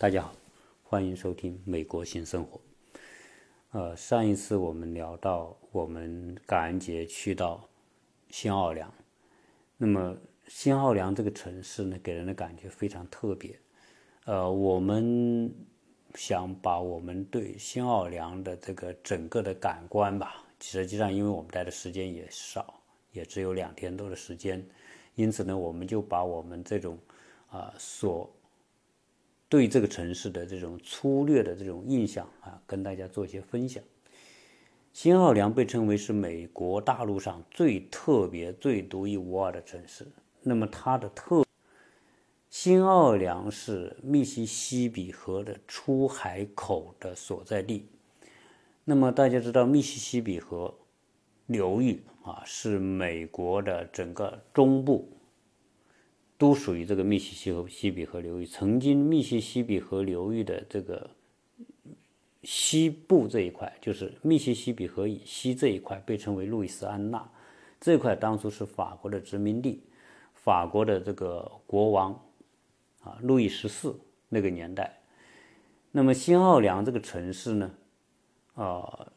大家好，欢迎收听《美国新生活》。呃，上一次我们聊到我们感恩节去到新奥尔良，那么新奥尔良这个城市呢，给人的感觉非常特别。呃，我们想把我们对新奥尔良的这个整个的感官吧，实际上因为我们待的时间也少，也只有两天多的时间，因此呢，我们就把我们这种啊所对这个城市的这种粗略的这种印象啊，跟大家做一些分享。新奥尔良被称为是美国大陆上最特别、最独一无二的城市。那么它的特，新奥尔良是密西西比河的出海口的所在地。那么大家知道，密西西比河流域啊，是美国的整个中部。都属于这个密西西比河流域。曾经，密西西比河流域的这个西部这一块，就是密西西比河以西这一块，被称为路易斯安那。这块当初是法国的殖民地，法国的这个国王啊，路易十四那个年代。那么，新奥尔良这个城市呢，啊，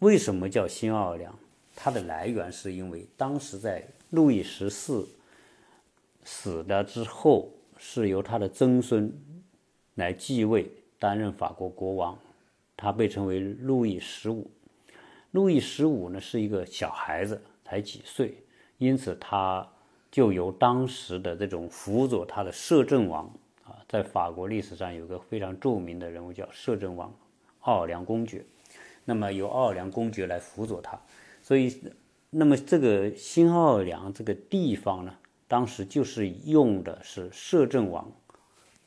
为什么叫新奥尔良？它的来源是因为当时在路易十四。死了之后，是由他的曾孙来继位，担任法国国王。他被称为路易十五。路易十五呢是一个小孩子，才几岁，因此他就由当时的这种辅佐他的摄政王啊，在法国历史上有个非常著名的人物叫摄政王奥尔良公爵。那么由奥尔良公爵来辅佐他，所以，那么这个新奥尔良这个地方呢？当时就是用的是摄政王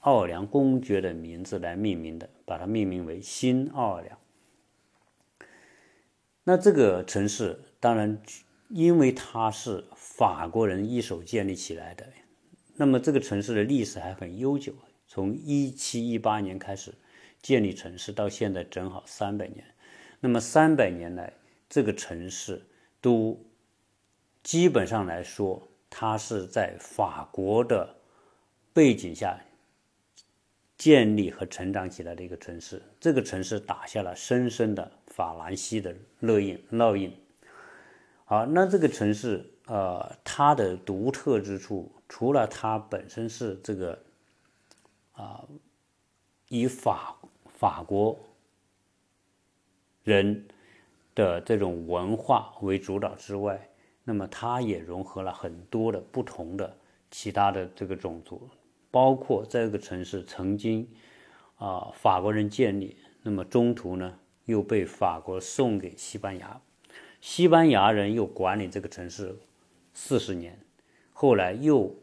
奥尔良公爵的名字来命名的，把它命名为新奥尔良。那这个城市当然，因为它是法国人一手建立起来的，那么这个城市的历史还很悠久，从一七一八年开始建立城市，到现在正好三百年。那么三百年来，这个城市都基本上来说。它是在法国的背景下建立和成长起来的一个城市，这个城市打下了深深的法兰西的烙印。烙印。好，那这个城市，呃，它的独特之处，除了它本身是这个啊，以法法国人的这种文化为主导之外，那么它也融合了很多的不同的其他的这个种族，包括在这个城市曾经啊法国人建立，那么中途呢又被法国送给西班牙，西班牙人又管理这个城市四十年，后来又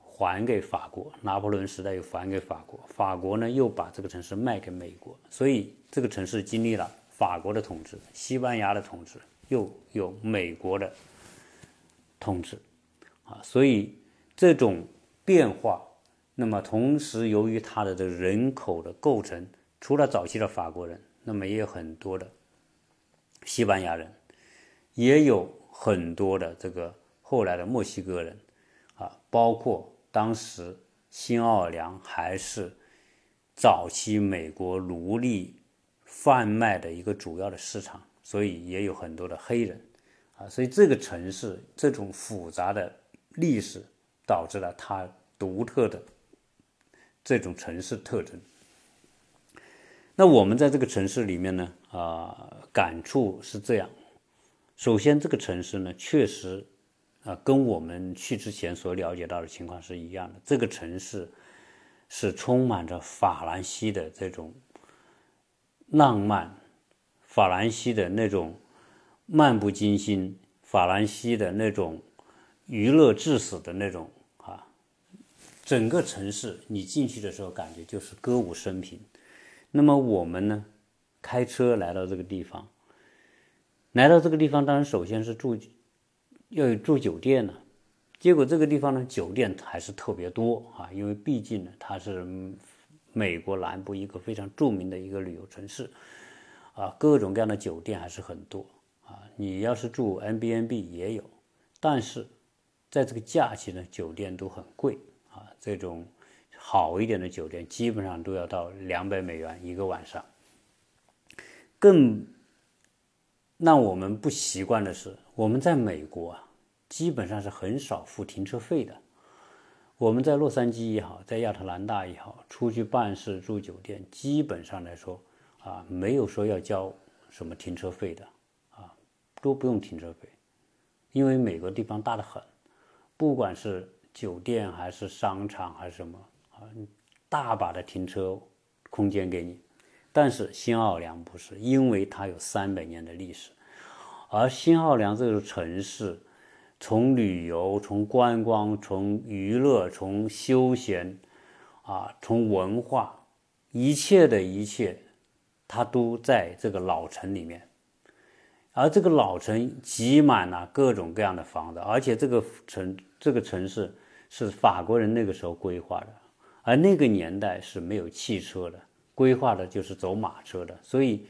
还给法国，拿破仑时代又还给法国，法国呢又把这个城市卖给美国，所以这个城市经历了法国的统治、西班牙的统治。又有美国的统治，啊，所以这种变化，那么同时由于它的这人口的构成，除了早期的法国人，那么也有很多的西班牙人，也有很多的这个后来的墨西哥人，啊，包括当时新奥尔良还是早期美国奴隶贩卖的一个主要的市场。所以也有很多的黑人，啊，所以这个城市这种复杂的历史，导致了它独特的这种城市特征。那我们在这个城市里面呢，啊，感触是这样：首先，这个城市呢，确实啊，跟我们去之前所了解到的情况是一样的。这个城市是充满着法兰西的这种浪漫。法兰西的那种漫不经心，法兰西的那种娱乐至死的那种啊，整个城市你进去的时候感觉就是歌舞升平。那么我们呢，开车来到这个地方，来到这个地方，当然首先是住要有住酒店呢。结果这个地方呢，酒店还是特别多啊，因为毕竟呢，它是美国南部一个非常著名的一个旅游城市。啊，各种各样的酒店还是很多啊。你要是住 N B N B 也有，但是在这个假期呢，酒店都很贵啊。这种好一点的酒店，基本上都要到两百美元一个晚上。更让我们不习惯的是，我们在美国啊，基本上是很少付停车费的。我们在洛杉矶也好，在亚特兰大也好，出去办事住酒店，基本上来说啊，没有说要交什么停车费的啊，都不用停车费，因为美国地方大得很，不管是酒店还是商场还是什么啊，大把的停车空间给你。但是新奥尔良不是，因为它有三百年的历史，而新奥尔良这个城市。从旅游、从观光、从娱乐、从休闲，啊，从文化，一切的一切，它都在这个老城里面。而这个老城挤满了各种各样的房子，而且这个城这个城市是法国人那个时候规划的，而那个年代是没有汽车的，规划的就是走马车的。所以，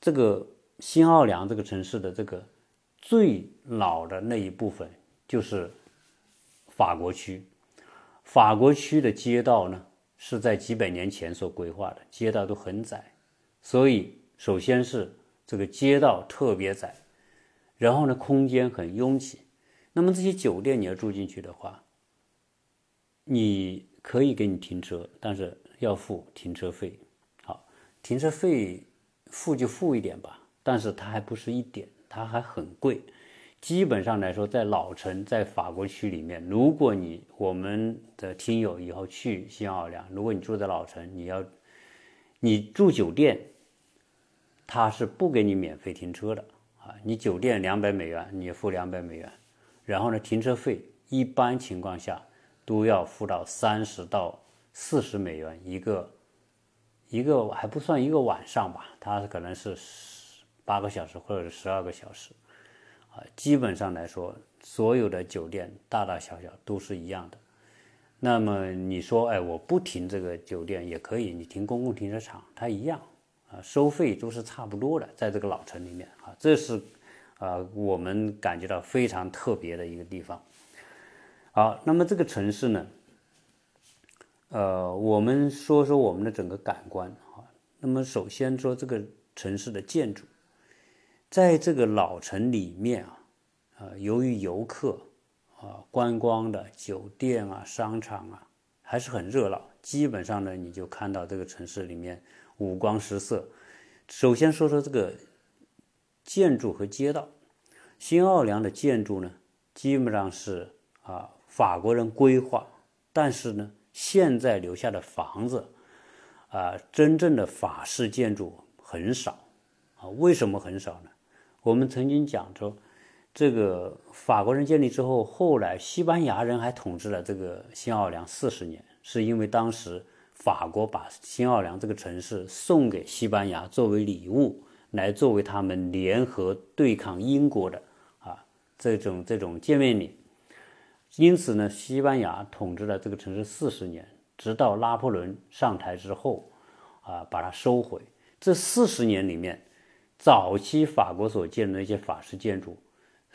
这个新奥良这个城市的这个。最老的那一部分就是法国区，法国区的街道呢是在几百年前所规划的，街道都很窄，所以首先是这个街道特别窄，然后呢空间很拥挤，那么这些酒店你要住进去的话，你可以给你停车，但是要付停车费。好，停车费付就付一点吧，但是它还不是一点。它还很贵，基本上来说，在老城，在法国区里面，如果你我们的听友以后去新奥尔良，如果你住在老城，你要你住酒店，他是不给你免费停车的啊。你酒店两百美元，你付两百美元，然后呢，停车费一般情况下都要付到三十到四十美元一个，一个还不算一个晚上吧，它可能是。八个小时或者是十二个小时，啊，基本上来说，所有的酒店大大小小都是一样的。那么你说，哎，我不停这个酒店也可以，你停公共停车场，它一样，啊，收费都是差不多的，在这个老城里面，啊，这是，啊，我们感觉到非常特别的一个地方。好，那么这个城市呢，呃，我们说说我们的整个感官，啊，那么首先说这个城市的建筑。在这个老城里面啊，啊，由于游客啊、观光的酒店啊、商场啊，还是很热闹。基本上呢，你就看到这个城市里面五光十色。首先说说这个建筑和街道。新奥尔良的建筑呢，基本上是啊法国人规划，但是呢，现在留下的房子啊，真正的法式建筑很少啊。为什么很少呢？我们曾经讲说，这个法国人建立之后，后来西班牙人还统治了这个新奥尔良四十年，是因为当时法国把新奥尔良这个城市送给西班牙作为礼物，来作为他们联合对抗英国的啊这种这种见面礼。因此呢，西班牙统治了这个城市四十年，直到拿破仑上台之后，啊把它收回。这四十年里面。早期法国所建的那些法式建筑，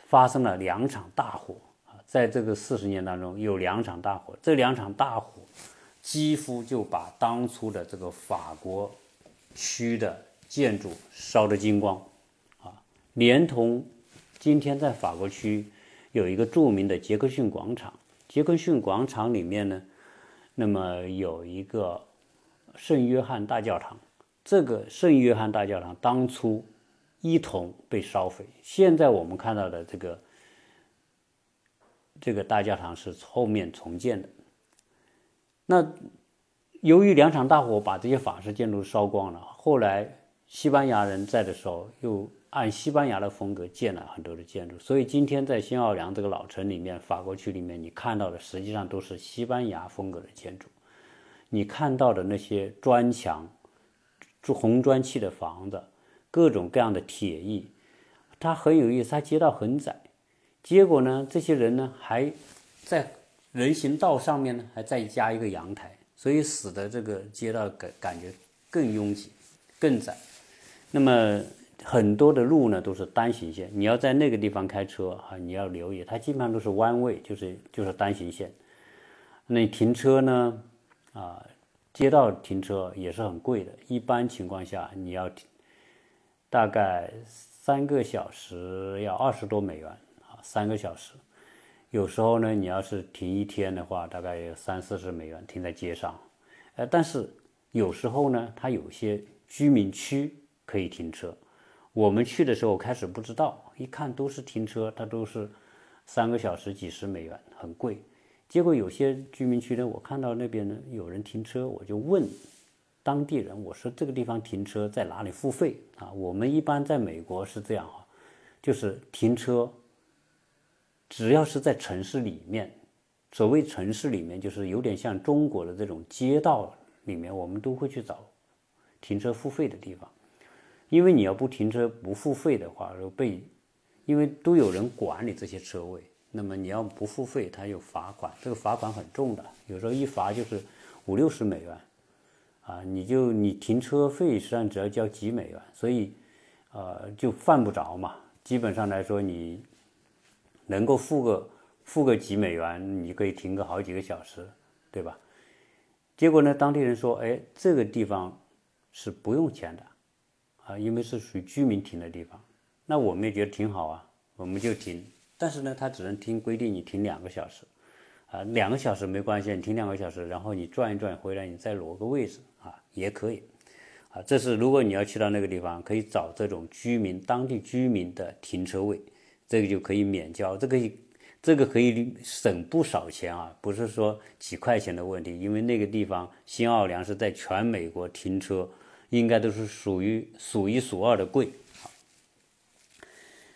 发生了两场大火啊，在这个四十年当中有两场大火，这两场大火几乎就把当初的这个法国区的建筑烧得精光啊，连同今天在法国区有一个著名的杰克逊广场，杰克逊广场里面呢，那么有一个圣约翰大教堂，这个圣约翰大教堂当初。一同被烧毁。现在我们看到的这个这个大教堂是后面重建的。那由于两场大火把这些法式建筑烧光了，后来西班牙人在的时候又按西班牙的风格建了很多的建筑，所以今天在新奥良这个老城里面，法国区里面你看到的实际上都是西班牙风格的建筑。你看到的那些砖墙、住红砖砌的房子。各种各样的铁艺，它很有意思。它街道很窄，结果呢，这些人呢还在人行道上面呢还再加一个阳台，所以使得这个街道感感觉更拥挤、更窄。那么很多的路呢都是单行线，你要在那个地方开车啊，你要留意，它基本上都是弯位，就是就是单行线。那停车呢，啊，街道停车也是很贵的，一般情况下你要停大概三个小时要二十多美元啊，三个小时。有时候呢，你要是停一天的话，大概有三四十美元停在街上。呃，但是有时候呢，它有些居民区可以停车。我们去的时候开始不知道，一看都是停车，它都是三个小时几十美元，很贵。结果有些居民区呢，我看到那边呢有人停车，我就问当地人，我说这个地方停车在哪里付费啊？我们一般在美国是这样啊，就是停车。只要是在城市里面，所谓城市里面，就是有点像中国的这种街道里面，我们都会去找停车付费的地方。因为你要不停车不付费的话，被因为都有人管理这些车位，那么你要不付费，他有罚款，这个罚款很重的，有时候一罚就是五六十美元啊，你就你停车费实际上只要交几美元，所以呃就犯不着嘛。基本上来说你。能够付个付个几美元，你可以停个好几个小时，对吧？结果呢，当地人说：“哎，这个地方是不用钱的，啊，因为是属于居民停的地方。”那我们也觉得挺好啊，我们就停。但是呢，他只能停规定你停两个小时，啊，两个小时没关系，你停两个小时，然后你转一转回来，你再挪个位置啊，也可以。啊，这是如果你要去到那个地方，可以找这种居民当地居民的停车位。这个就可以免交，这个这个可以省不少钱啊，不是说几块钱的问题，因为那个地方新奥尔良是在全美国停车应该都是属于数一数二的贵。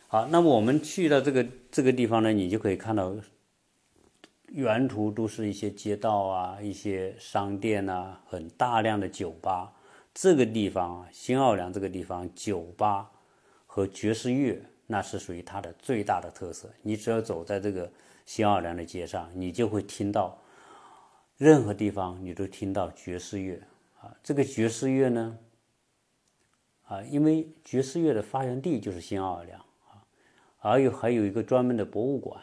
好，那么我们去到这个这个地方呢，你就可以看到，沿途都是一些街道啊，一些商店啊，很大量的酒吧。这个地方啊，新奥尔良这个地方，酒吧和爵士乐。那是属于它的最大的特色。你只要走在这个新奥尔良的街上，你就会听到任何地方你都听到爵士乐啊。这个爵士乐呢，啊，因为爵士乐的发源地就是新奥尔良啊，而有还有一个专门的博物馆，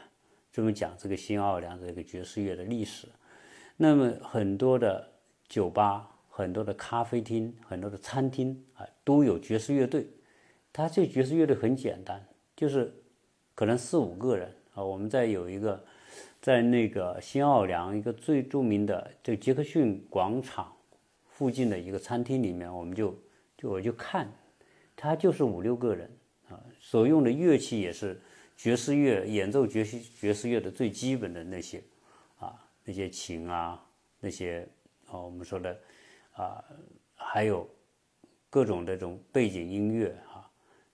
专门讲这个新奥尔良这个爵士乐的历史。那么很多的酒吧、很多的咖啡厅、很多的餐厅啊，都有爵士乐队。它这爵士乐队很简单。就是可能四五个人啊，我们在有一个在那个新奥尔良一个最著名的就杰克逊广场附近的一个餐厅里面，我们就就我就看，他就是五六个人啊，所用的乐器也是爵士乐演奏爵士爵士乐的最基本的那些啊那些琴啊那些啊我们说的啊还有各种这种背景音乐。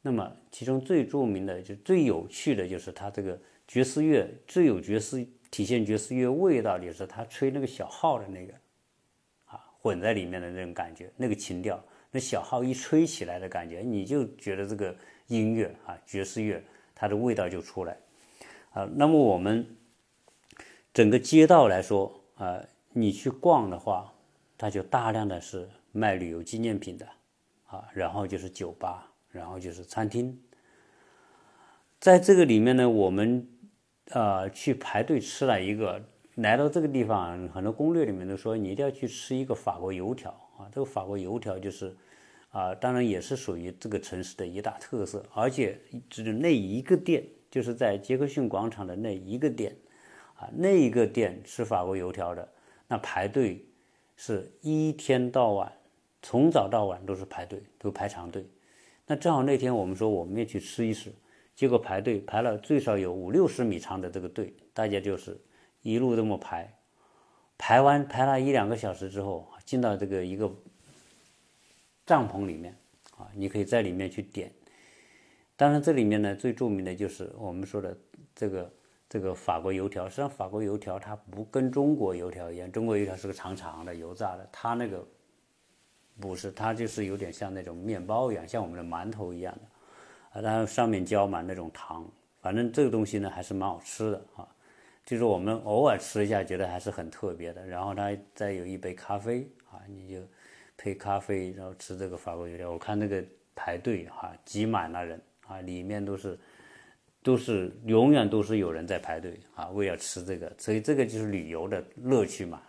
那么，其中最著名的、就最有趣的就是他这个爵士乐最有爵士体现爵士乐味道的是他吹那个小号的那个，啊，混在里面的那种感觉，那个情调，那小号一吹起来的感觉，你就觉得这个音乐啊，爵士乐它的味道就出来，啊，那么我们整个街道来说啊，你去逛的话，它就大量的是卖旅游纪念品的，啊，然后就是酒吧。然后就是餐厅，在这个里面呢，我们呃去排队吃了一个，来到这个地方，很多攻略里面都说你一定要去吃一个法国油条啊。这个法国油条就是啊，当然也是属于这个城市的一大特色，而且只有那一个店，就是在杰克逊广场的那一个店啊，那一个店吃法国油条的，那排队是一天到晚，从早到晚都是排队，都排长队。那正好那天我们说我们也去吃一吃，结果排队排了最少有五六十米长的这个队，大家就是一路这么排，排完排了一两个小时之后，进到这个一个帐篷里面啊，你可以在里面去点。当然这里面呢最著名的就是我们说的这个这个法国油条。实际上法国油条它不跟中国油条一样，中国油条是个长长的油炸的，它那个。不是，它就是有点像那种面包一样，像我们的馒头一样的，啊，然后上面浇满那种糖，反正这个东西呢还是蛮好吃的啊。就是我们偶尔吃一下，觉得还是很特别的。然后它再有一杯咖啡啊，你就配咖啡，然后吃这个法国油条。我看那个排队哈，挤满了人啊，里面都是都是永远都是有人在排队啊，为了吃这个。所以这个就是旅游的乐趣嘛。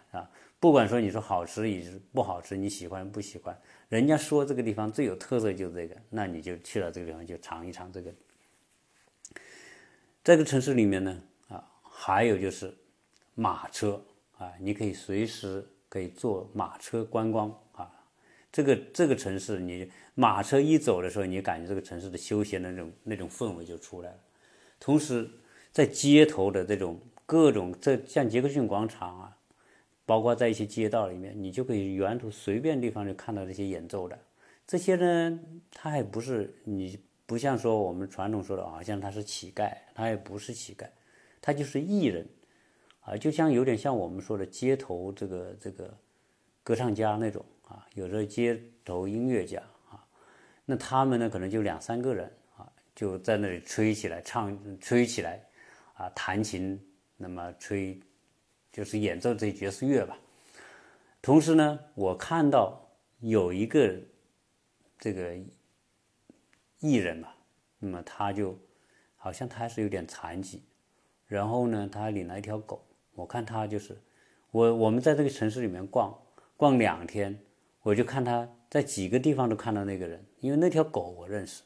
不管说你说好吃也是不好吃，你喜欢不喜欢，人家说这个地方最有特色就是这个，那你就去了这个地方就尝一尝这个。这个城市里面呢，啊，还有就是马车啊，你可以随时可以坐马车观光啊。这个这个城市，你马车一走的时候，你感觉这个城市的休闲的那种那种氛围就出来了。同时，在街头的这种各种，这像杰克逊广场啊，包括在一些街道里面，你就可以沿途随便地方就看到这些演奏的。这些呢，他还不是你。不像说我们传统说的，好像他是乞丐，他也不是乞丐，他就是艺人，啊，就像有点像我们说的街头这个这个歌唱家那种啊，有的街头音乐家啊，那他们呢可能就两三个人啊，就在那里吹起来唱，吹起来啊，弹琴，那么吹就是演奏这爵士乐吧。同时呢，我看到有一个这个。艺人嘛，那么他就好像他是有点残疾，然后呢，他领了一条狗。我看他就是我，我们在这个城市里面逛逛两天，我就看他在几个地方都看到那个人，因为那条狗我认识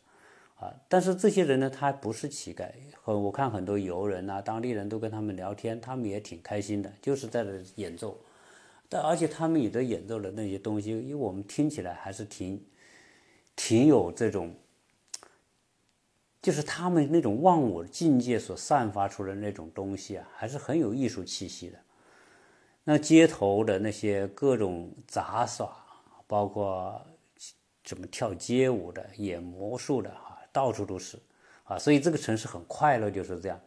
啊。但是这些人呢，他不是乞丐，和我看很多游人啊，当地人都跟他们聊天，他们也挺开心的，就是在这演奏。但而且他们也在演奏的那些东西，因为我们听起来还是挺挺有这种。就是他们那种忘我境界所散发出的那种东西啊，还是很有艺术气息的。那街头的那些各种杂耍，包括怎么跳街舞的、演魔术的，到处都是啊。所以这个城市很快乐，就是这样。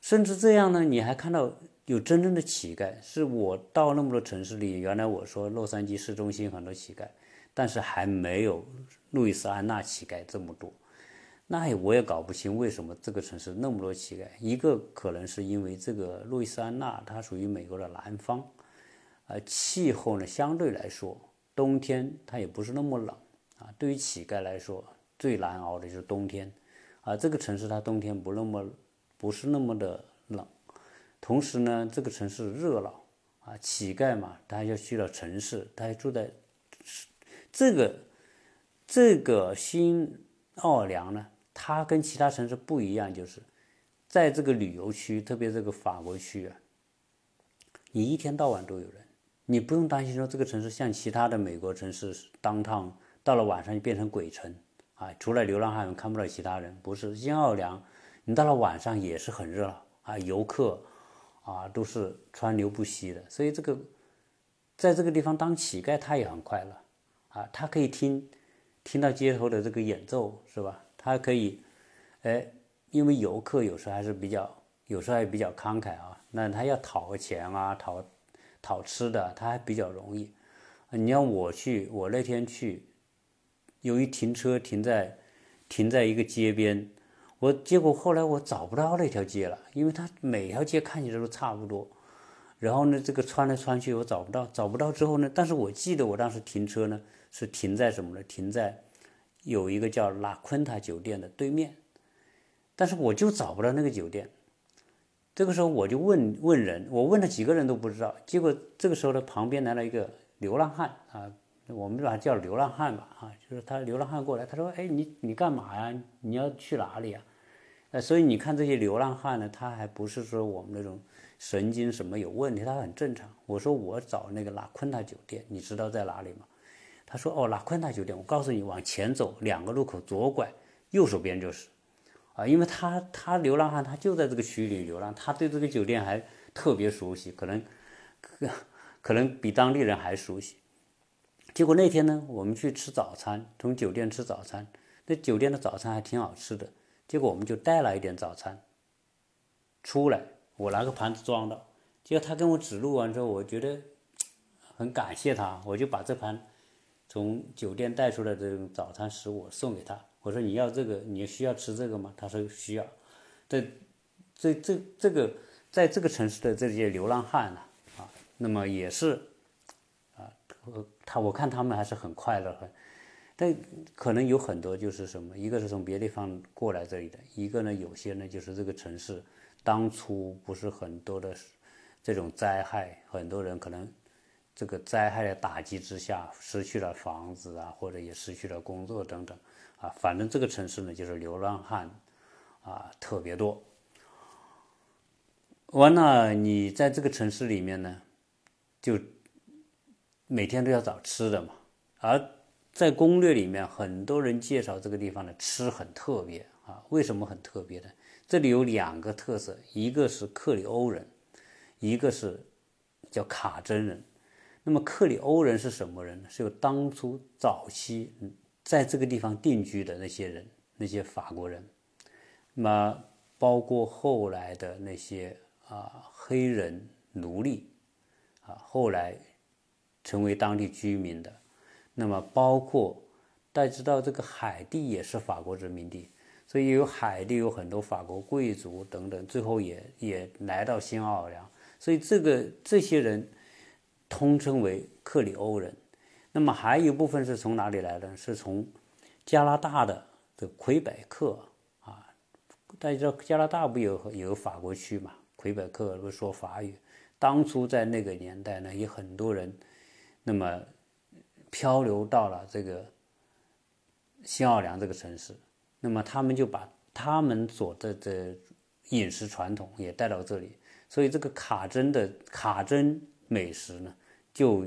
甚至这样呢，你还看到有真正的乞丐。是我到那么多城市里，原来我说洛杉矶市中心很多乞丐，但是还没有路易斯安那乞丐这么多。那我也搞不清为什么这个城市那么多乞丐。一个可能是因为这个路易斯安那它属于美国的南方，啊，气候呢相对来说冬天它也不是那么冷啊。对于乞丐来说，最难熬的就是冬天，啊，这个城市它冬天不那么不是那么的冷，同时呢，这个城市热闹啊，乞丐嘛，他要去了城市，他还住在这个这个新奥尔良呢。它跟其他城市不一样，就是在这个旅游区，特别这个法国区啊，你一天到晚都有人，你不用担心说这个城市像其他的美国城市，当趟到了晚上就变成鬼城啊，除了流浪汉看不到其他人。不是新奥尔良，你到了晚上也是很热闹啊，游客啊都是川流不息的，所以这个在这个地方当乞丐他也很快乐啊，他可以听听到街头的这个演奏，是吧？他可以，哎，因为游客有时候还是比较，有时候还比较慷慨啊。那他要讨个钱啊，讨讨吃的，他还比较容易。你像我去，我那天去，由于停车停在停在一个街边，我结果后来我找不到那条街了，因为它每条街看起来都差不多。然后呢，这个穿来穿去我找不到，找不到之后呢，但是我记得我当时停车呢是停在什么呢？停在。有一个叫拉昆塔酒店的对面，但是我就找不到那个酒店。这个时候我就问问人，我问了几个人都不知道。结果这个时候呢，旁边来了一个流浪汉啊，我们把他叫流浪汉吧啊，就是他流浪汉过来，他说：“哎，你你干嘛呀？你要去哪里呀？”呃，所以你看这些流浪汉呢，他还不是说我们那种神经什么有问题，他很正常。我说我找那个拉昆塔酒店，你知道在哪里吗？他说：“哦，拉昆塔酒店，我告诉你，往前走两个路口，左拐，右手边就是，啊，因为他他流浪汉，他就在这个区域里流浪，他对这个酒店还特别熟悉，可能可能比当地人还熟悉。结果那天呢，我们去吃早餐，从酒店吃早餐，那酒店的早餐还挺好吃的。结果我们就带了一点早餐出来，我拿个盘子装的。结果他跟我指路完之后，我觉得很感谢他，我就把这盘。”从酒店带出来的早餐食物送给他，我说你要这个，你需要吃这个吗？他说需要。这、这、这、这个，在这个城市的这些流浪汉呢，啊，那么也是，啊，他我看他们还是很快乐，很，但可能有很多就是什么，一个是从别的地方过来这里的，一个呢，有些呢就是这个城市当初不是很多的这种灾害，很多人可能。这个灾害的打击之下，失去了房子啊，或者也失去了工作等等，啊，反正这个城市呢，就是流浪汉，啊，特别多。完了，你在这个城市里面呢，就每天都要找吃的嘛。而在攻略里面，很多人介绍这个地方的吃很特别啊。为什么很特别呢？这里有两个特色，一个是克里欧人，一个是叫卡真人。那么克里欧人是什么人呢？是有当初早期在这个地方定居的那些人，那些法国人。那么包括后来的那些啊黑人奴隶啊，后来成为当地居民的。那么包括大家知道，这个海地也是法国殖民地，所以有海地有很多法国贵族等等，最后也也来到新奥尔良。所以这个这些人。通称为克里欧人，那么还有一部分是从哪里来的？是从加拿大的这魁北克啊，大家知道加拿大不有有法国区嘛？魁北克不说法语。当初在那个年代呢，有很多人，那么漂流到了这个新奥尔良这个城市，那么他们就把他们所的的饮食传统也带到这里，所以这个卡真的卡真美食呢。就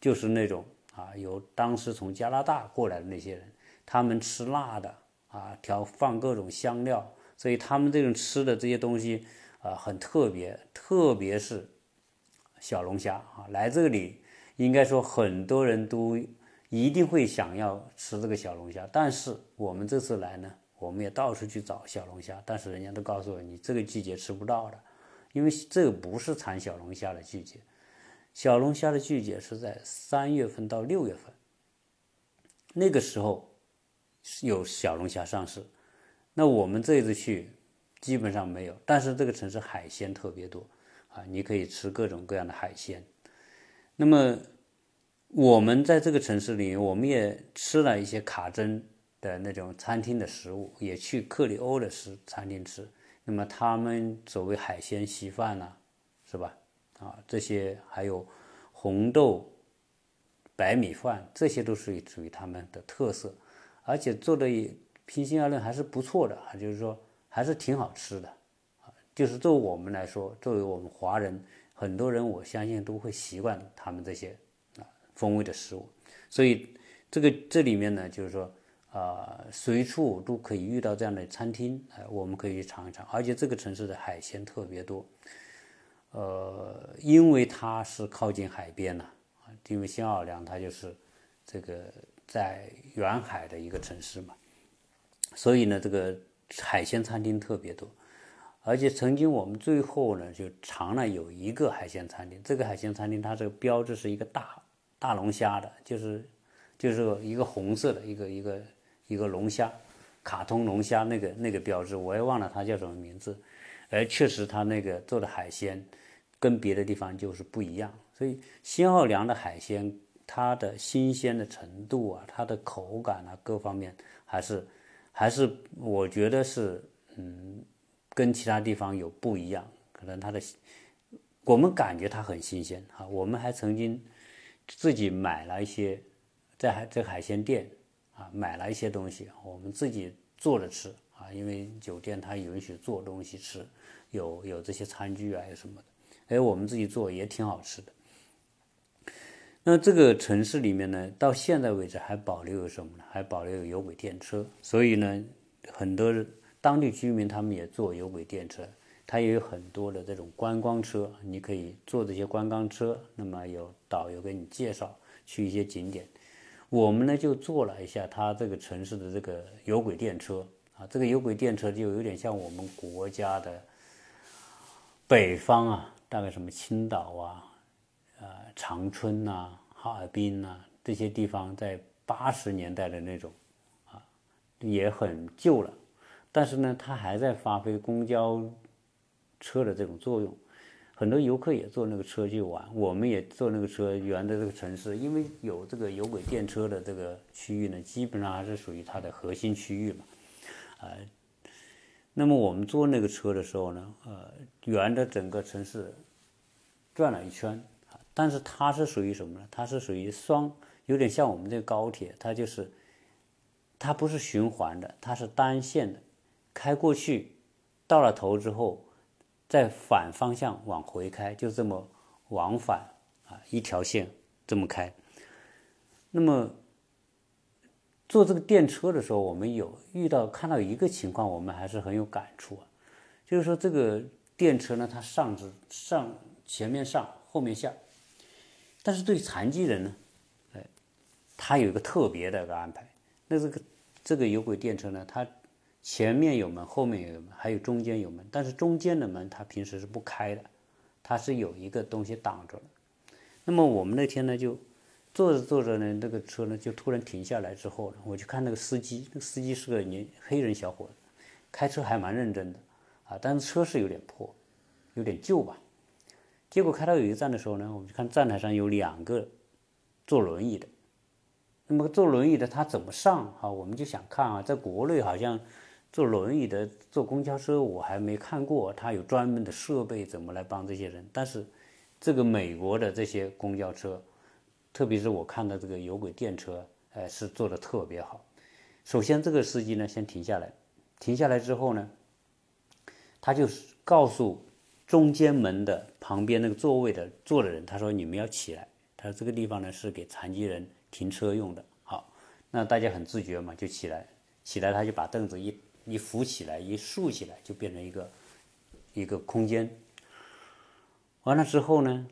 就是那种啊，有当时从加拿大过来的那些人，他们吃辣的啊，调放各种香料，所以他们这种吃的这些东西啊很特别，特别是小龙虾啊，来这里应该说很多人都一定会想要吃这个小龙虾。但是我们这次来呢，我们也到处去找小龙虾，但是人家都告诉我，你这个季节吃不到的，因为这个不是产小龙虾的季节。小龙虾的季节是在三月份到六月份，那个时候有小龙虾上市。那我们这一次去基本上没有，但是这个城市海鲜特别多啊，你可以吃各种各样的海鲜。那么我们在这个城市里，我们也吃了一些卡真的那种餐厅的食物，也去克里欧的食餐厅吃。那么他们所谓海鲜稀饭呢，是吧？啊，这些还有红豆白米饭，这些都是属于他们的特色，而且做的也平心而论还是不错的，就是说还是挺好吃的。就是作为我们来说，作为我们华人，很多人我相信都会习惯他们这些啊风味的食物，所以这个这里面呢，就是说啊，随处都可以遇到这样的餐厅，哎，我们可以去尝一尝，而且这个城市的海鲜特别多。呃，因为它是靠近海边呐，啊，因为新奥尔良它就是这个在远海的一个城市嘛，所以呢，这个海鲜餐厅特别多，而且曾经我们最后呢就尝了有一个海鲜餐厅，这个海鲜餐厅它这个标志是一个大大龙虾的，就是就是一个红色的一个一个一个龙虾，卡通龙虾那个那个标志，我也忘了它叫什么名字。而确实，它那个做的海鲜跟别的地方就是不一样，所以新奥良的海鲜，它的新鲜的程度啊，它的口感啊，各方面还是还是我觉得是嗯，跟其他地方有不一样。可能它的我们感觉它很新鲜啊，我们还曾经自己买了一些在海在海鲜店啊买了一些东西，我们自己做着吃啊，因为酒店它允许做东西吃。有有这些餐具啊，有什么的？哎，我们自己做也挺好吃的。那这个城市里面呢，到现在为止还保留有什么呢？还保留有有轨电车。所以呢，很多人当地居民他们也坐有轨电车，它也有很多的这种观光车，你可以坐这些观光车。那么有导游给你介绍去一些景点。我们呢就坐了一下它这个城市的这个有轨电车啊，这个有轨电车就有点像我们国家的。北方啊，大概什么青岛啊、呃长春呐、哈尔滨呐这些地方，在八十年代的那种啊，也很旧了，但是呢，它还在发挥公交车的这种作用。很多游客也坐那个车去玩，我们也坐那个车沿着这个城市，因为有这个有轨电车的这个区域呢，基本上还是属于它的核心区域嘛，呃。那么我们坐那个车的时候呢，呃，沿着整个城市转了一圈，但是它是属于什么呢？它是属于双，有点像我们这个高铁，它就是它不是循环的，它是单线的，开过去到了头之后，再反方向往回开，就这么往返啊，一条线这么开。那么坐这个电车的时候，我们有遇到看到一个情况，我们还是很有感触啊，就是说这个电车呢，它上至上前面上，后面下，但是对残疾人呢，哎，它有一个特别的一个安排。那这个这个有轨电车呢，它前面有门，后面有门，还有中间有门，但是中间的门它平时是不开的，它是有一个东西挡着的。那么我们那天呢就。坐着坐着呢，那个车呢就突然停下来之后，我就看那个司机，那个司机是个年黑人小伙子，开车还蛮认真的，啊，但是车是有点破，有点旧吧。结果开到有一站的时候呢，我们就看站台上有两个坐轮椅的，那么坐轮椅的他怎么上啊？我们就想看啊，在国内好像坐轮椅的坐公交车我还没看过，他有专门的设备怎么来帮这些人？但是这个美国的这些公交车。特别是我看到这个有轨电车，哎，是做的特别好。首先，这个司机呢，先停下来，停下来之后呢，他就告诉中间门的旁边那个座位的坐的人，他说：“你们要起来。”他说：“这个地方呢是给残疾人停车用的。”好，那大家很自觉嘛，就起来，起来他就把凳子一一扶起来，一竖起来，就变成一个一个空间。完了之后呢，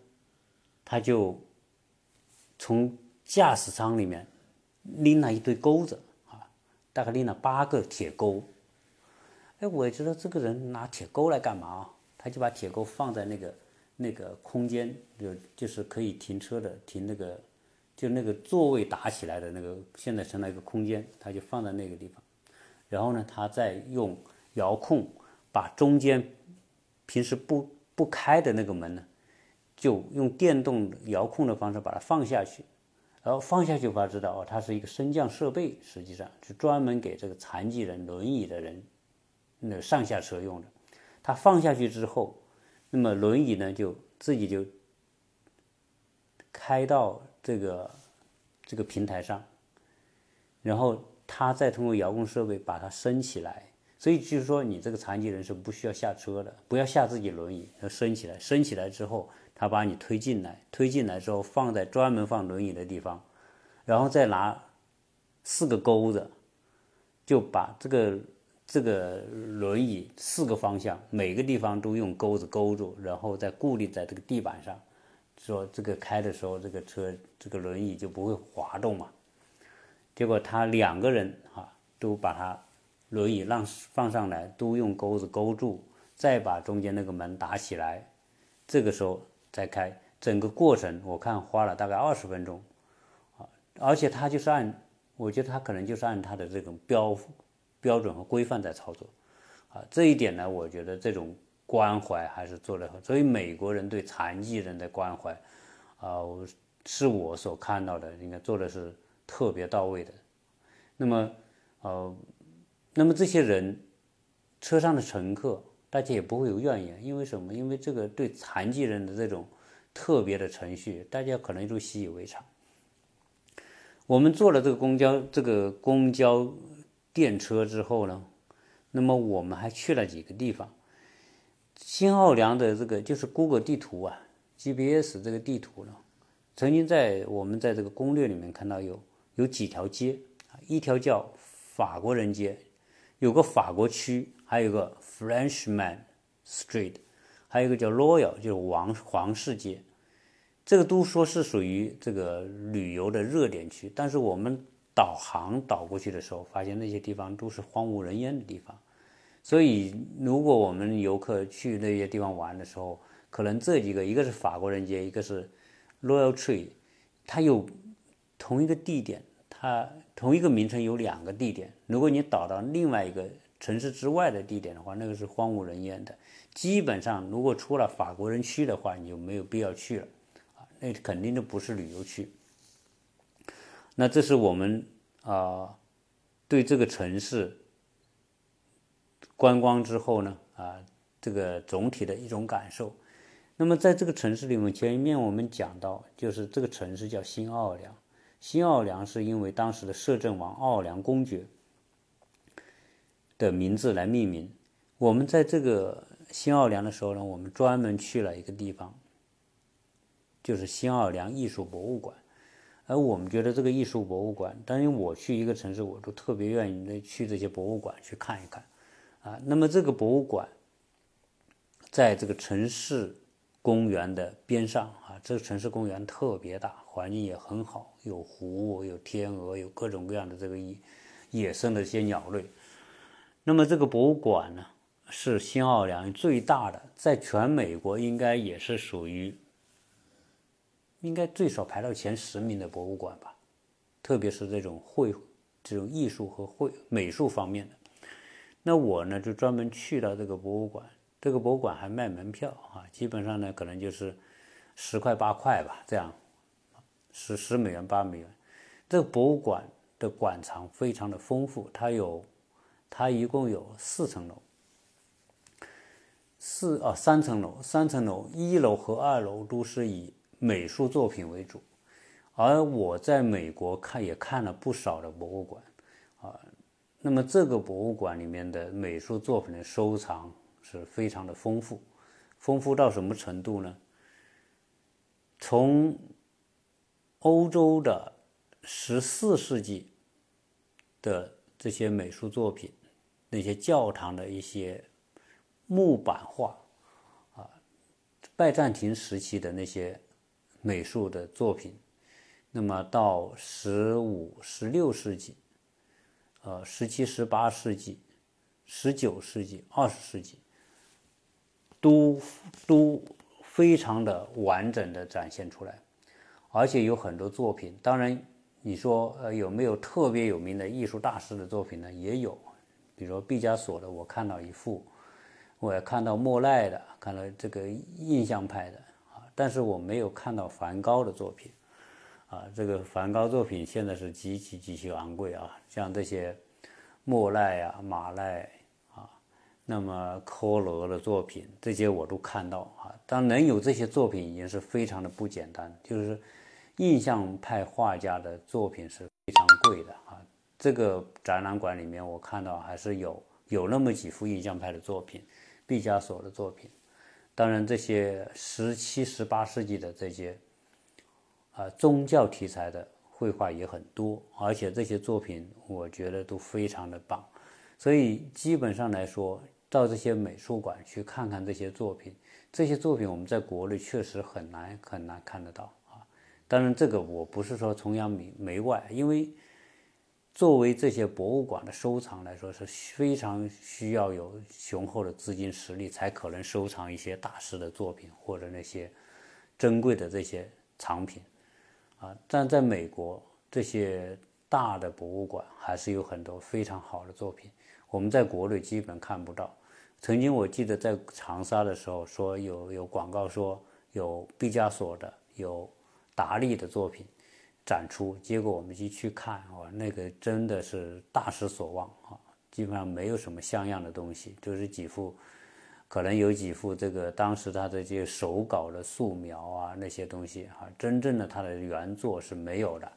他就。从驾驶舱里面拎了一堆钩子啊，大概拎了八个铁钩。哎，我也知道这个人拿铁钩来干嘛啊？他就把铁钩放在那个那个空间，就就是可以停车的，停那个就那个座位打起来的那个，现在成了一个空间，他就放在那个地方。然后呢，他再用遥控把中间平时不不开的那个门呢。就用电动遥控的方式把它放下去，然后放下去，我知道哦，它是一个升降设备，实际上是专门给这个残疾人、轮椅的人那上下车用的。他放下去之后，那么轮椅呢就自己就开到这个这个平台上，然后它再通过遥控设备把它升起来。所以就是说，你这个残疾人是不需要下车的，不要下自己轮椅，要升起来。升起来之后。他把你推进来，推进来之后放在专门放轮椅的地方，然后再拿四个钩子，就把这个这个轮椅四个方向每个地方都用钩子勾住，然后再固定在这个地板上，说这个开的时候这个车这个轮椅就不会滑动嘛。结果他两个人哈都把他轮椅让放上来，都用钩子勾住，再把中间那个门打起来，这个时候。再开整个过程，我看花了大概二十分钟，啊，而且他就是按，我觉得他可能就是按他的这种标标准和规范在操作，啊，这一点呢，我觉得这种关怀还是做得好。所以美国人对残疾人的关怀，啊，是我所看到的，应该做的是特别到位的。那么，呃，那么这些人车上的乘客。大家也不会有怨言，因为什么？因为这个对残疾人的这种特别的程序，大家可能都习以为常。我们坐了这个公交、这个公交电车之后呢，那么我们还去了几个地方。新奥良的这个就是 Google 地图啊，GPS 这个地图呢，曾经在我们在这个攻略里面看到有有几条街，一条叫法国人街，有个法国区。还有一个 Frenchman Street，还有一个叫 Royal，就是王皇室街，这个都说是属于这个旅游的热点区。但是我们导航导过去的时候，发现那些地方都是荒无人烟的地方。所以，如果我们游客去那些地方玩的时候，可能这几个，一个是法国人街，一个是 Royal Tree，它有同一个地点，它同一个名称有两个地点。如果你导到另外一个。城市之外的地点的话，那个是荒无人烟的。基本上，如果出了法国人区的话，你就没有必要去了，啊，那肯定就不是旅游区。那这是我们啊对这个城市观光之后呢啊这个总体的一种感受。那么在这个城市里面，前面我们讲到，就是这个城市叫新奥尔良。新奥尔良是因为当时的摄政王奥尔良公爵的名字来命名。我们在这个新奥尔良的时候呢，我们专门去了一个地方，就是新奥尔良艺术博物馆。而我们觉得这个艺术博物馆，当然我去一个城市，我都特别愿意去这些博物馆去看一看。啊，那么这个博物馆在这个城市。公园的边上啊，这个城市公园特别大，环境也很好，有湖，有天鹅，有各种各样的这个野野生的一些鸟类。那么这个博物馆呢，是新奥尔良最大的，在全美国应该也是属于应该最少排到前十名的博物馆吧。特别是这种绘、这种艺术和绘美术方面的。那我呢，就专门去了这个博物馆。这个博物馆还卖门票啊，基本上呢可能就是十块八块吧，这样十十美元八美元。这个博物馆的馆藏非常的丰富，它有它一共有四层楼，四啊三层楼，三层楼一楼和二楼都是以美术作品为主，而我在美国看也看了不少的博物馆啊，那么这个博物馆里面的美术作品的收藏。是非常的丰富，丰富到什么程度呢？从欧洲的十四世纪的这些美术作品，那些教堂的一些木板画，啊，拜占庭时期的那些美术的作品，那么到十五、十六世纪，呃，十七、十八世纪、十九世纪、二十世纪。都都非常的完整的展现出来，而且有很多作品。当然，你说呃有没有特别有名的艺术大师的作品呢？也有，比如说毕加索的，我看到一幅，我也看到莫奈的，看到这个印象派的啊，但是我没有看到梵高的作品，啊，这个梵高作品现在是极其极其昂贵啊，像这些莫奈啊、马奈。那么科罗的作品，这些我都看到啊。当能有这些作品，已经是非常的不简单。就是印象派画家的作品是非常贵的啊。这个展览馆里面，我看到还是有有那么几幅印象派的作品，毕加索的作品。当然，这些十七、十八世纪的这些啊宗教题材的绘画也很多，而且这些作品我觉得都非常的棒。所以基本上来说，到这些美术馆去看看这些作品，这些作品我们在国内确实很难很难看得到啊。当然，这个我不是说崇洋媚媚外，因为作为这些博物馆的收藏来说，是非常需要有雄厚的资金实力才可能收藏一些大师的作品或者那些珍贵的这些藏品啊。但在美国，这些大的博物馆还是有很多非常好的作品。我们在国内基本看不到。曾经我记得在长沙的时候，说有有广告说有毕加索的、有达利的作品展出，结果我们一去看，哇，那个真的是大失所望啊！基本上没有什么像样的东西，就是几幅，可能有几幅这个当时他的这些手稿的素描啊那些东西啊，真正的他的原作是没有的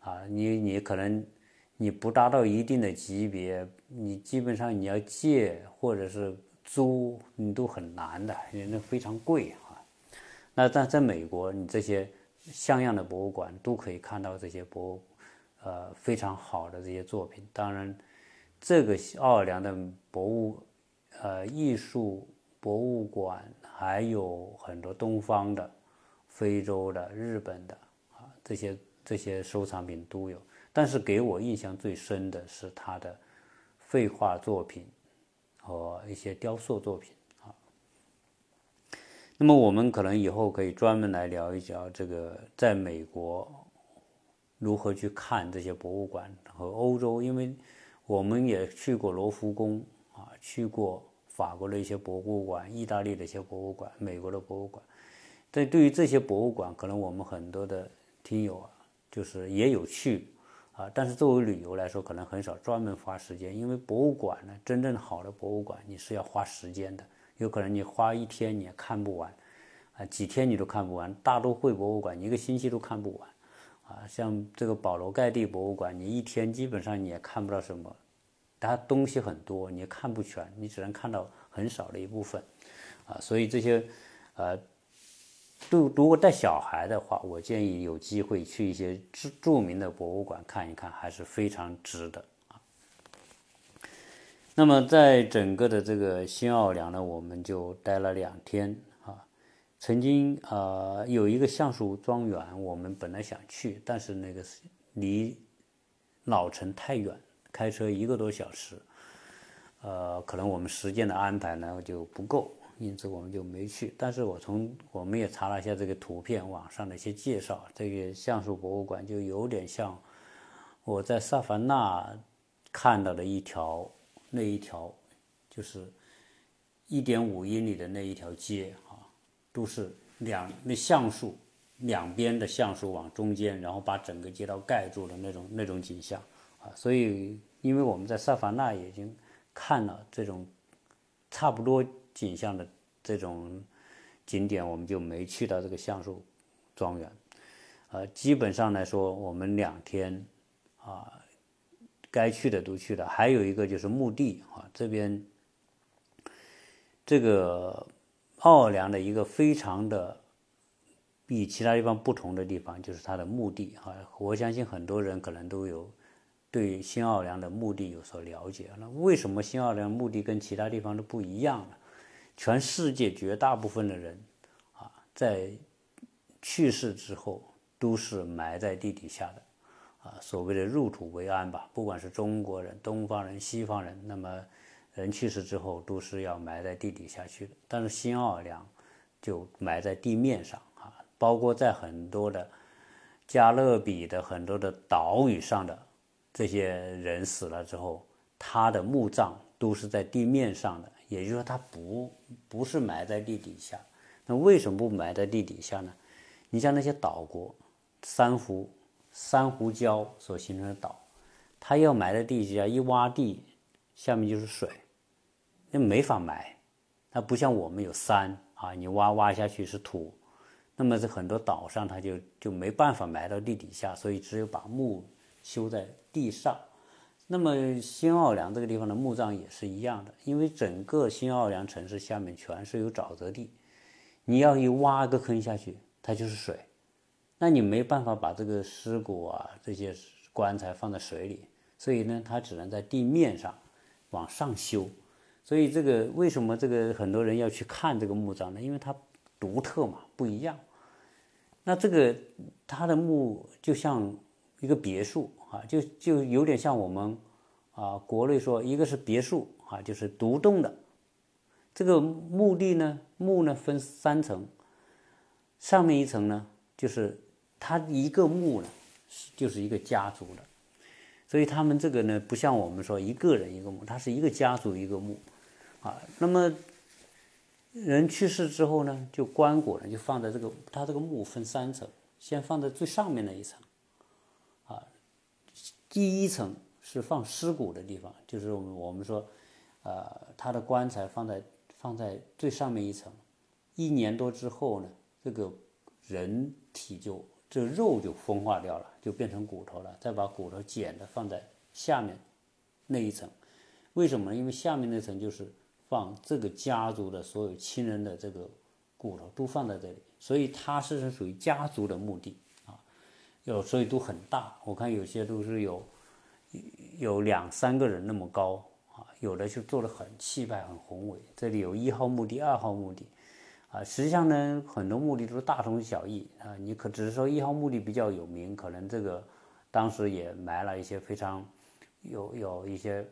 啊！你你可能。你不达到一定的级别，你基本上你要借或者是租，你都很难的，因为那非常贵啊。那但在美国，你这些像样的博物馆都可以看到这些博物，呃，非常好的这些作品。当然，这个奥尔良的博物，呃，艺术博物馆还有很多东方的、非洲的、日本的啊，这些这些收藏品都有。但是给我印象最深的是他的绘画作品和一些雕塑作品啊。那么我们可能以后可以专门来聊一聊这个在美国如何去看这些博物馆和欧洲，因为我们也去过罗浮宫啊，去过法国的一些博物馆、意大利的一些博物馆、美国的博物馆。但对于这些博物馆，可能我们很多的听友啊，就是也有去。啊，但是作为旅游来说，可能很少专门花时间，因为博物馆呢，真正好的博物馆你是要花时间的，有可能你花一天你也看不完，啊，几天你都看不完。大都会博物馆一个星期都看不完，啊，像这个保罗盖蒂博物馆，你一天基本上你也看不到什么，它东西很多，你看不全，你只能看到很少的一部分，啊，所以这些，呃，都如果带小孩的话，我建议有机会去一些著著名的博物馆看一看，还是非常值得。那么，在整个的这个新奥尔良呢，我们就待了两天啊。曾经啊，有一个橡树庄园，我们本来想去，但是那个离老城太远，开车一个多小时，呃，可能我们时间的安排呢就不够，因此我们就没去。但是我从我们也查了一下这个图片，网上的一些介绍，这个橡树博物馆就有点像我在萨凡纳看到的一条。那一条就是一点五英里的那一条街啊，都是两那橡树两边的橡树往中间，然后把整个街道盖住的那种那种景象啊。所以，因为我们在萨凡纳已经看了这种差不多景象的这种景点，我们就没去到这个橡树庄园。呃，基本上来说，我们两天啊。该去的都去了，还有一个就是墓地啊，这边这个奥尔良的一个非常的比其他地方不同的地方，就是它的墓地啊。我相信很多人可能都有对新奥尔良的墓地有所了解。那为什么新奥尔良墓地跟其他地方都不一样呢？全世界绝大部分的人啊，在去世之后都是埋在地底下的。啊，所谓的入土为安吧，不管是中国人、东方人、西方人，那么人去世之后都是要埋在地底下去的。但是新奥尔良就埋在地面上啊，包括在很多的加勒比的很多的岛屿上的这些人死了之后，他的墓葬都是在地面上的，也就是说它不不是埋在地底下。那为什么不埋在地底下呢？你像那些岛国，珊瑚。珊瑚礁所形成的岛，它要埋在地底下，一挖地，下面就是水，那没法埋。它不像我们有山啊，你挖挖下去是土。那么在很多岛上，它就就没办法埋到地底下，所以只有把墓修在地上。那么新奥尔良这个地方的墓葬也是一样的，因为整个新奥尔良城市下面全是有沼泽地，你要一挖个坑下去，它就是水。那你没办法把这个尸骨啊这些棺材放在水里，所以呢，它只能在地面上往上修。所以这个为什么这个很多人要去看这个墓葬呢？因为它独特嘛，不一样。那这个它的墓就像一个别墅啊，就就有点像我们啊国内说一个是别墅啊，就是独栋的。这个墓地呢，墓呢分三层，上面一层呢就是。他一个墓呢，就是一个家族的，所以他们这个呢，不像我们说一个人一个墓，他是一个家族一个墓，啊，那么人去世之后呢，就棺椁呢就放在这个，他这个墓分三层，先放在最上面那一层，第一层是放尸骨的地方，就是我们我们说，呃，他的棺材放在放在最上面一层，一年多之后呢，这个人体就。这肉就风化掉了，就变成骨头了。再把骨头剪的放在下面那一层，为什么呢？因为下面那层就是放这个家族的所有亲人的这个骨头都放在这里，所以它是属于家族的墓地。有所以都很大，我看有些都是有有两三个人那么高啊，有的就做的很气派、很宏伟。这里有一号墓地、二号墓地。啊，实际上呢，很多墓地都是大同小异啊。你可只是说一号墓地比较有名，可能这个当时也埋了一些非常有有一些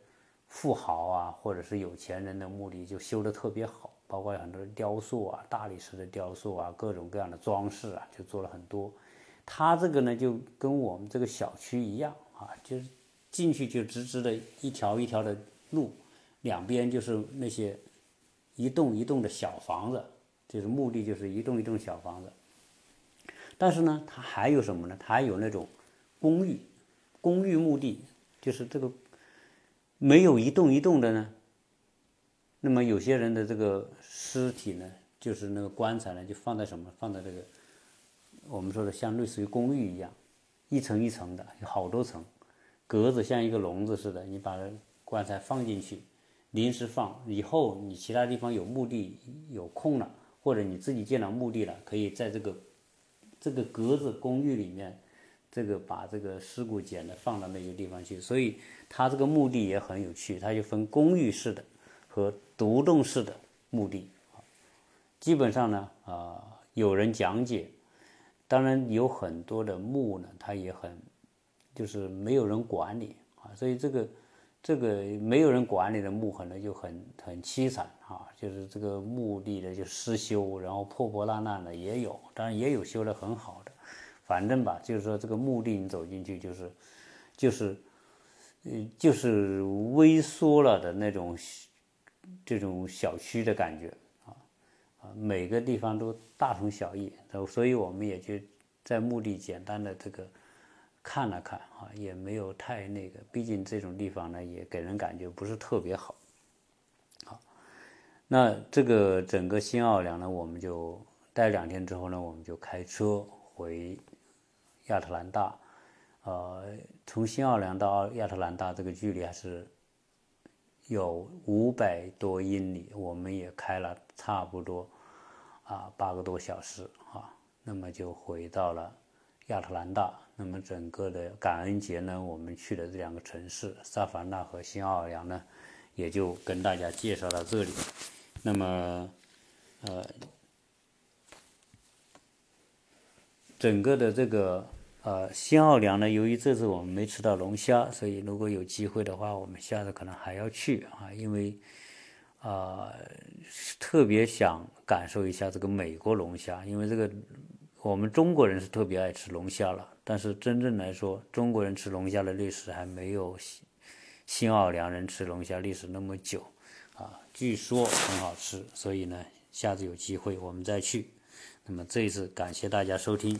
富豪啊，或者是有钱人的墓地，就修得特别好，包括很多雕塑啊、大理石的雕塑啊、各种各样的装饰啊，就做了很多。它这个呢，就跟我们这个小区一样啊，就是进去就直直的一条一条的路，两边就是那些一栋一栋的小房子。就是墓地，就是一栋一栋小房子，但是呢，它还有什么呢？它还有那种公寓，公寓墓地，就是这个没有一栋一栋的呢。那么有些人的这个尸体呢，就是那个棺材呢，就放在什么？放在这个我们说的像类似于公寓一样，一层一层的，有好多层，格子像一个笼子似的，你把棺材放进去，临时放，以后你其他地方有墓地有空了，或者你自己建了墓地了，可以在这个这个格子公寓里面。这个把这个尸骨捡的放到那个地方去，所以它这个墓地也很有趣，它就分公寓式的和独栋式的墓地。基本上呢，啊，有人讲解，当然有很多的墓呢，它也很就是没有人管理啊，所以这个这个没有人管理的墓可能就很很凄惨啊，就是这个墓地的就失修，然后破破烂烂的也有，当然也有修的很好的。反正吧，就是说这个墓地你走进去就是，就是，呃，就是微缩了的那种这种小区的感觉啊，每个地方都大同小异，所以我们也就在墓地简单的这个看了看啊，也没有太那个，毕竟这种地方呢也给人感觉不是特别好。好，那这个整个新奥尔良呢，我们就待两天之后呢，我们就开车回。亚特兰大，呃，从新奥尔良到亚特兰大这个距离还是有五百多英里，我们也开了差不多啊八个多小时啊，那么就回到了亚特兰大。那么整个的感恩节呢，我们去的这两个城市萨凡纳和新奥尔良呢，也就跟大家介绍到这里。那么，呃。整个的这个呃新奥良呢，由于这次我们没吃到龙虾，所以如果有机会的话，我们下次可能还要去啊，因为啊特别想感受一下这个美国龙虾，因为这个我们中国人是特别爱吃龙虾了，但是真正来说，中国人吃龙虾的历史还没有新新奥良人吃龙虾历史那么久啊，据说很好吃，所以呢，下次有机会我们再去。那么这一次感谢大家收听。